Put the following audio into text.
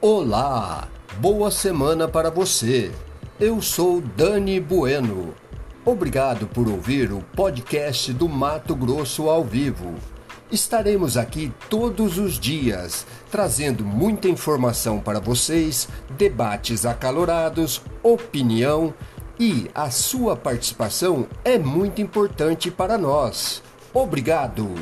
Olá, boa semana para você. Eu sou Dani Bueno. Obrigado por ouvir o podcast do Mato Grosso ao vivo. Estaremos aqui todos os dias, trazendo muita informação para vocês, debates acalorados, opinião e a sua participação é muito importante para nós. Obrigado!